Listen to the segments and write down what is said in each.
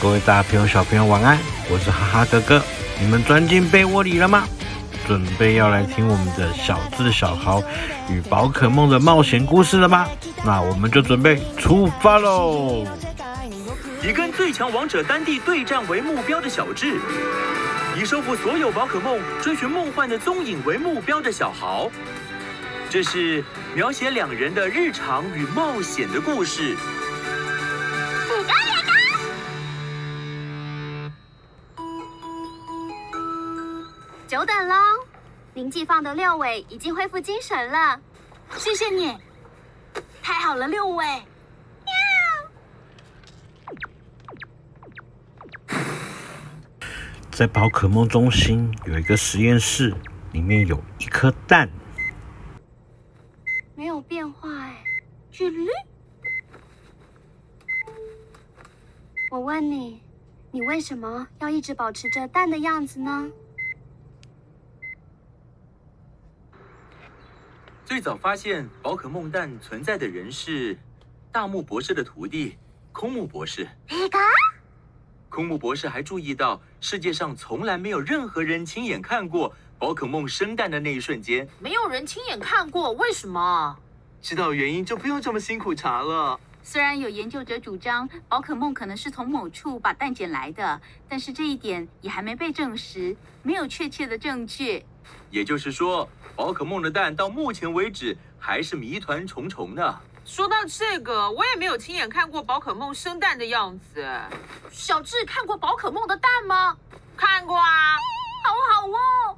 各位大朋友、小朋友，晚安！我是哈哈哥哥，你们钻进被窝里了吗？准备要来听我们的小智、小豪与宝可梦的冒险故事了吗？那我们就准备出发喽！以跟最强王者丹帝对战为目标的小智，以收服所有宝可梦、追寻梦幻的踪影为目标的小豪。这是描写两人的日常与冒险的故事。久等喽，您寄放的六尾已经恢复精神了，谢谢你，太好了，六尾。在宝可梦中心有一个实验室，里面有一颗蛋。没有变化哎，距离。我问你，你为什么要一直保持着蛋的样子呢？最早发现宝可梦蛋存在的人是大木博士的徒弟空木博士。空木博士还注意到，世界上从来没有任何人亲眼看过。宝可梦生蛋的那一瞬间，没有人亲眼看过，为什么？知道原因就不用这么辛苦查了。虽然有研究者主张宝可梦可能是从某处把蛋捡来的，但是这一点也还没被证实，没有确切的证据。也就是说，宝可梦的蛋到目前为止还是谜团重重的。说到这个，我也没有亲眼看过宝可梦生蛋的样子。小智看过宝可梦的蛋吗？看过啊，好好哦。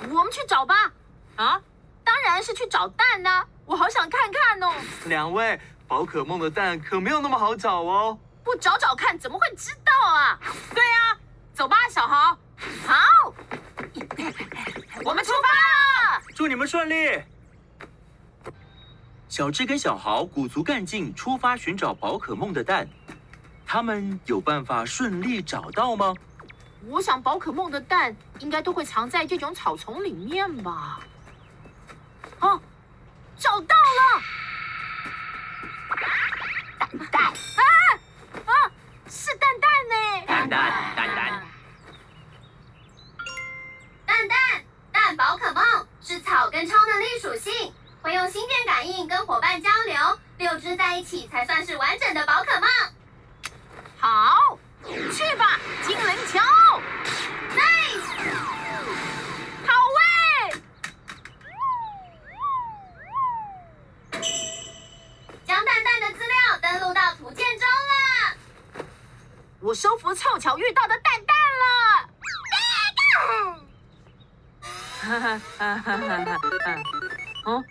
我们去找吧！啊，当然是去找蛋呢、啊！我好想看看哦。两位，宝可梦的蛋可没有那么好找哦。不找找看，怎么会知道啊？对呀、啊，走吧，小豪。好，我们出发了。祝你们顺利。小智跟小豪鼓足干劲出发寻找宝可梦的蛋，他们有办法顺利找到吗？我想宝可梦的蛋应该都会藏在这种草丛里面吧。哦，找到了！蛋蛋啊啊，是蛋蛋呢！蛋蛋蛋蛋蛋宝可梦是草跟超能力属性，会用心电感应跟伙伴交流，六只在一起才算是完整的宝可梦。好。去吧，精灵球！Nice，好位！将蛋蛋的资料登录到图鉴中了。我收服凑巧遇到的蛋蛋了。哈哈哈哈哈哈！哦，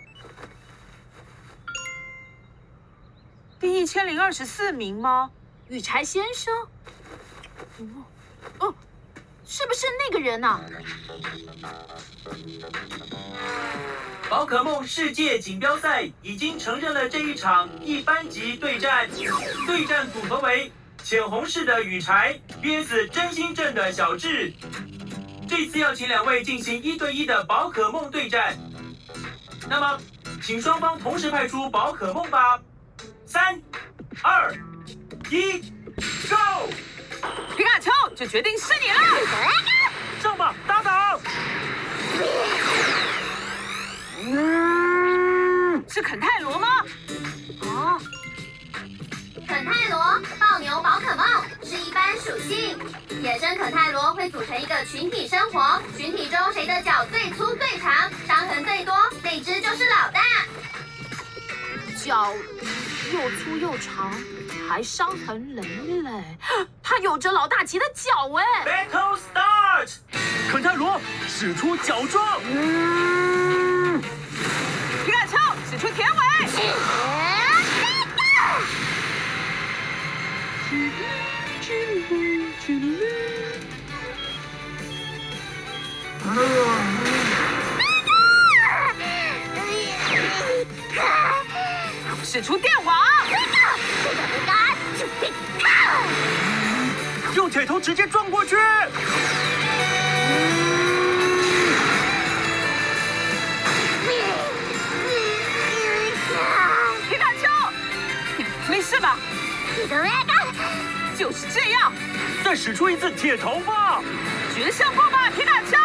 第一千零二十四名吗？羽柴先生。哦，哦，是不是那个人啊？宝可梦世界锦标赛已经承认了这一场一般级对战，对战组合为浅红市的羽柴 VS 真心镇的小智。这次要请两位进行一对一的宝可梦对战，那么，请双方同时派出宝可梦吧。三、二、一，Go！皮卡丘就决定是你了，谁的脚最粗最长，伤痕最多，那只就是老大。脚又粗又长。还伤痕累累，他有着老大级的脚哎！Battle start，肯泰罗使出脚状，嗯，皮卡丘使出铁尾，使出电网。用铁头直接撞过去！皮卡丘，没事吧？就是这样。再使出一次铁头吧，绝杀过吧，皮卡丘！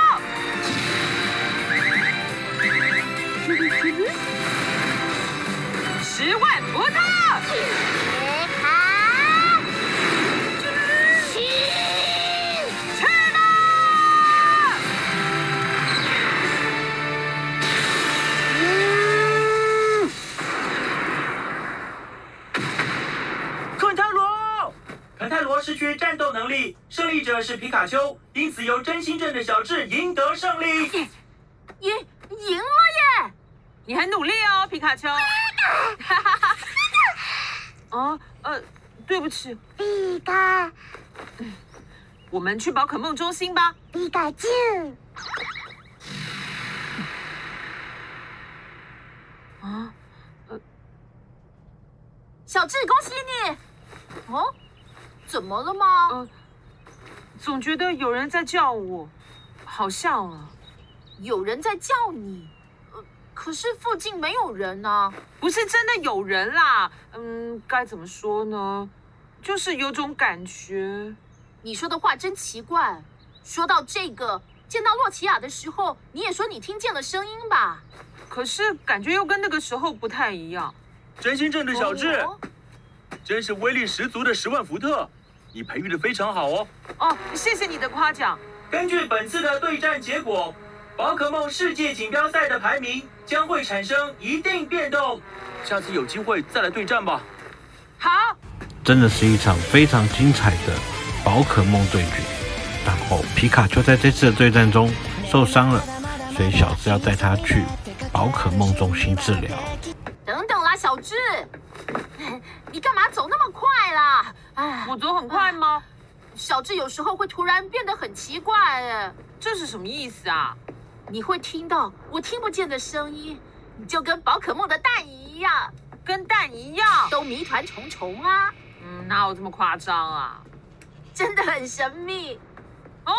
十万伏特！别卡，去！去吧！肯泰罗，肯泰罗失去战斗能力，胜利者是皮卡丘，因此由真心镇的小智赢得胜利。赢赢了耶！你很努力哦，皮卡丘。哈哈哈！哦，呃，对不起，皮卡，我们去宝可梦中心吧。皮卡丘，啊，呃，小智，恭喜你！哦，怎么了吗？呃，总觉得有人在叫我，好像啊，有人在叫你。呃，可是附近没有人啊，不是真的有人啦。嗯，该怎么说呢？就是有种感觉。你说的话真奇怪。说到这个，见到洛奇亚的时候，你也说你听见了声音吧？可是感觉又跟那个时候不太一样。真心镇的小智，哦真是威力十足的十万伏特，你培育的非常好哦。哦，谢谢你的夸奖。根据本次的对战结果，宝可梦世界锦标赛的排名将会产生一定变动。下次有机会再来对战吧。好，真的是一场非常精彩的宝可梦对决。然后皮卡丘在这次的对战中受伤了，所以小智要带他去宝可梦中心治疗。等等啦，小智，你干嘛走那么快啦？哎，我走很快吗？小智有时候会突然变得很奇怪，哎，这是什么意思啊？你会听到我听不见的声音，你就跟宝可梦的蛋一样，跟蛋一样，都谜团重重啊。嗯，哪有这么夸张啊？真的很神秘。哦，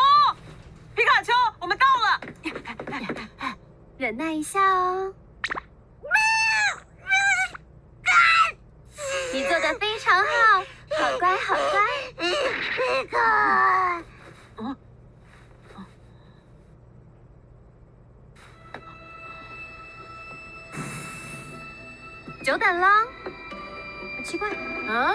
皮卡丘，我们到了。忍耐一下哦。你做的非常好，好乖，好乖。久等了。奇怪，啊？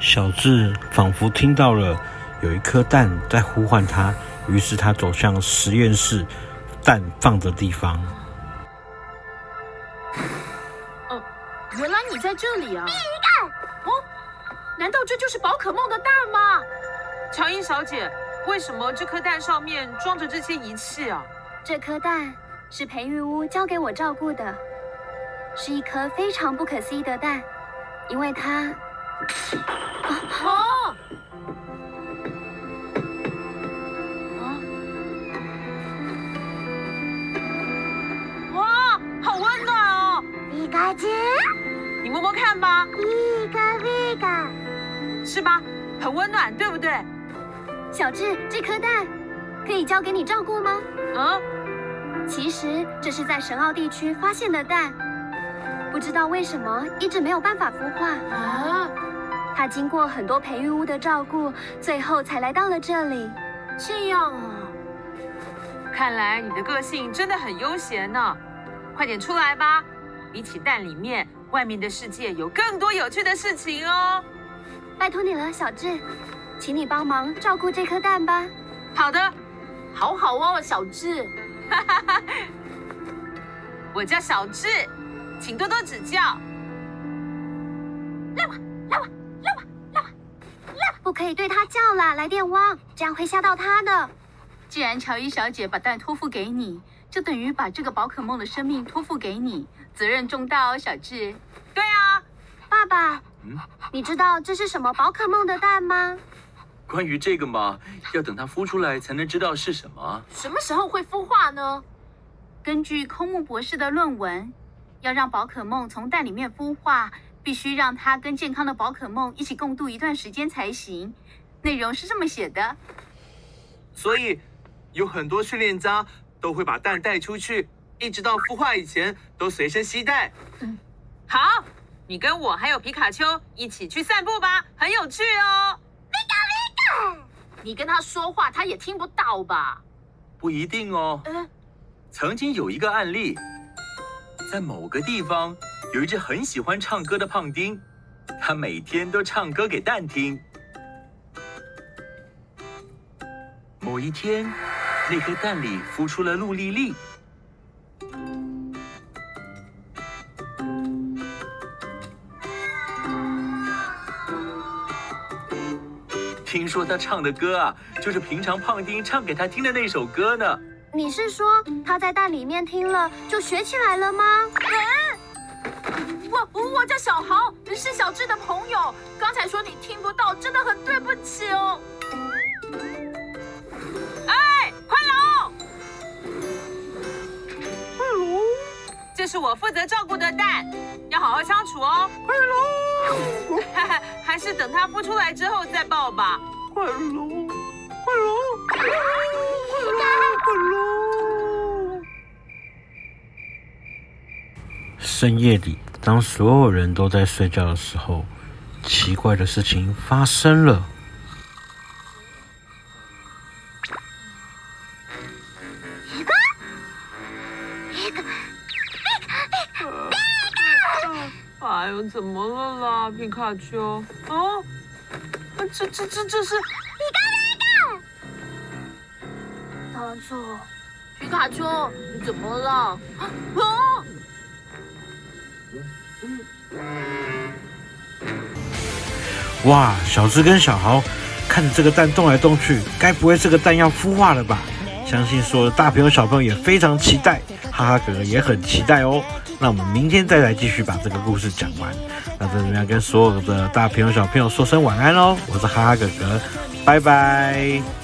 小智仿佛听到了有一颗蛋在呼唤他，于是他走向实验室蛋放的地方。哦，原来你在这里啊！哦，难道这就是宝可梦的蛋吗？乔伊小姐，为什么这颗蛋上面装着这些仪器啊？这颗蛋是培育屋交给我照顾的，是一颗非常不可思议的蛋，因为它。啊！啊！哇，好温暖哦！皮卡丘，你摸摸看吧。皮卡皮卡，是吧？很温暖，对不对？小智，这颗蛋可以交给你照顾吗？啊？其实这是在神奥地区发现的蛋，不知道为什么一直没有办法孵化。啊？它经过很多培育屋的照顾，最后才来到了这里。这样啊，看来你的个性真的很悠闲呢。快点出来吧，比起蛋里面，外面的世界有更多有趣的事情哦。拜托你了，小智，请你帮忙照顾这颗蛋吧。好的，好好哦，小智。哈哈哈，我叫小智，请多多指教。来吧，来吧。不可以对他叫啦，来电汪，这样会吓到他的。既然乔伊小姐把蛋托付给你，就等于把这个宝可梦的生命托付给你，责任重大哦，小智。对啊，爸爸，嗯，你知道这是什么宝可梦的蛋吗？关于这个嘛，要等它孵出来才能知道是什么。什么时候会孵化呢？根据空木博士的论文，要让宝可梦从蛋里面孵化。必须让它跟健康的宝可梦一起共度一段时间才行。内容是这么写的，所以有很多训练家都会把蛋带出去，一直到孵化以前都随身携带。嗯，好，你跟我还有皮卡丘一起去散步吧，很有趣哦。你跟他说话，他也听不到吧？不一定哦。嗯，曾经有一个案例，在某个地方有一只很喜欢唱歌的胖丁，他每天都唱歌给蛋听。某一天，那颗蛋里孵出了陆丽丽。说他唱的歌啊，就是平常胖丁唱给他听的那首歌呢。你是说他在蛋里面听了就学起来了吗？嗯，我我叫小豪，是小智的朋友。刚才说你听不到，真的很对不起哦。哎，快龙这是我负责照顾的蛋，要好好相处哦。快龙，还是等它孵出来之后再抱吧。快龙，快龙，快龙，快龙。深夜里，当所有人都在睡觉的时候，奇怪的事情发生了。哎呦，怎么了啦，皮卡丘？啊，这这这这是皮卡皮卡！大错，皮卡丘，你怎么了？啊！哇，小智跟小豪看着这个蛋动来动去，该不会这个蛋要孵化了吧？相信所有的大朋友小朋友也非常期待，哈哈哥哥也很期待哦。那我们明天再来继续把这个故事讲完。那在这边要跟所有的大朋友小朋友说声晚安喽！我是哈哈哥哥，拜拜。